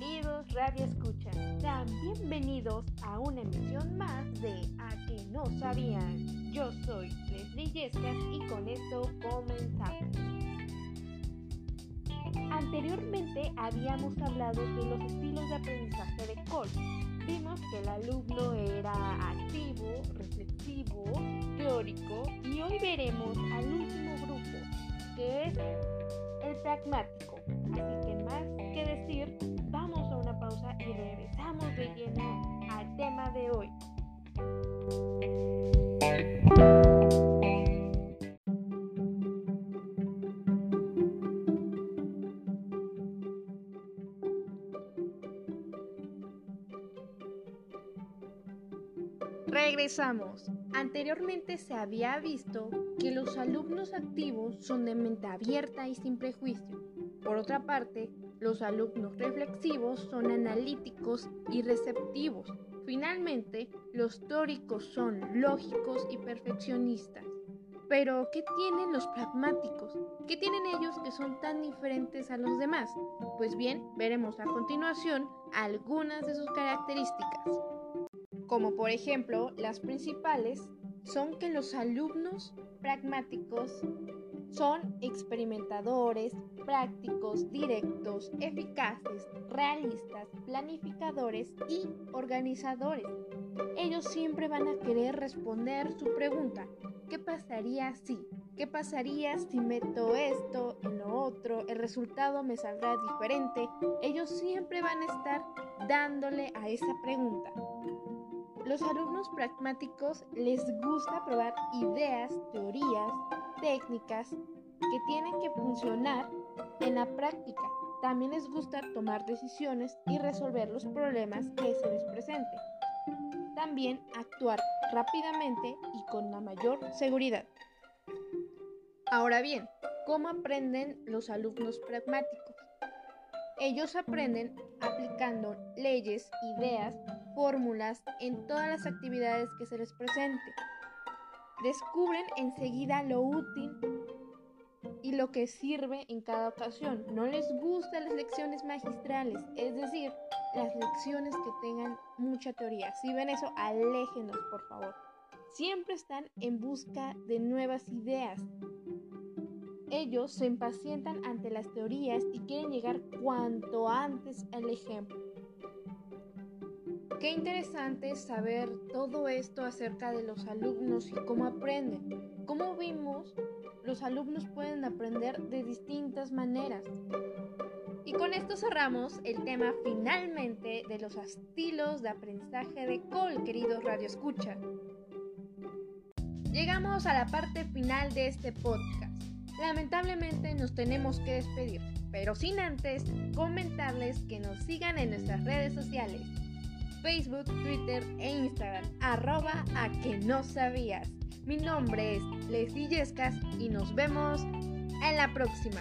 Radio Escucha. Sean bienvenidos a una emisión más de A que no sabían. Yo soy Leslie Yescas y con esto comenzamos. Anteriormente habíamos hablado de los estilos de aprendizaje de Cole. Vimos que el alumno era activo, reflexivo, teórico y hoy veremos al último grupo, que es el pragmático. Así que regresamos de lleno al tema de hoy. Regresamos. Anteriormente se había visto que los alumnos activos son de mente abierta y sin prejuicio. Por otra parte, los alumnos reflexivos son analíticos y receptivos. Finalmente, los teóricos son lógicos y perfeccionistas. Pero, ¿qué tienen los pragmáticos? ¿Qué tienen ellos que son tan diferentes a los demás? Pues bien, veremos a continuación algunas de sus características como por ejemplo las principales, son que los alumnos pragmáticos son experimentadores, prácticos, directos, eficaces, realistas, planificadores y organizadores. Ellos siempre van a querer responder su pregunta, ¿qué pasaría si? ¿Qué pasaría si meto esto en lo otro? El resultado me saldrá diferente. Ellos siempre van a estar dándole a esa pregunta. Los alumnos pragmáticos les gusta probar ideas, teorías, técnicas que tienen que funcionar en la práctica. También les gusta tomar decisiones y resolver los problemas que se les presenten. También actuar rápidamente y con la mayor seguridad. Ahora bien, ¿cómo aprenden los alumnos pragmáticos? Ellos aprenden aplicando leyes, ideas, fórmulas en todas las actividades que se les presente. Descubren enseguida lo útil y lo que sirve en cada ocasión. No les gustan las lecciones magistrales, es decir, las lecciones que tengan mucha teoría. Si ven eso, aléjenos, por favor. Siempre están en busca de nuevas ideas, ellos se impacientan ante las teorías y quieren llegar cuanto antes al ejemplo. Qué interesante saber todo esto acerca de los alumnos y cómo aprenden. Como vimos, los alumnos pueden aprender de distintas maneras. Y con esto cerramos el tema finalmente de los estilos de aprendizaje de Cole, queridos Radio Escucha. Llegamos a la parte final de este podcast. Lamentablemente nos tenemos que despedir, pero sin antes comentarles que nos sigan en nuestras redes sociales, Facebook, Twitter e Instagram, arroba a que no sabías. Mi nombre es Leslie Yescas y nos vemos en la próxima.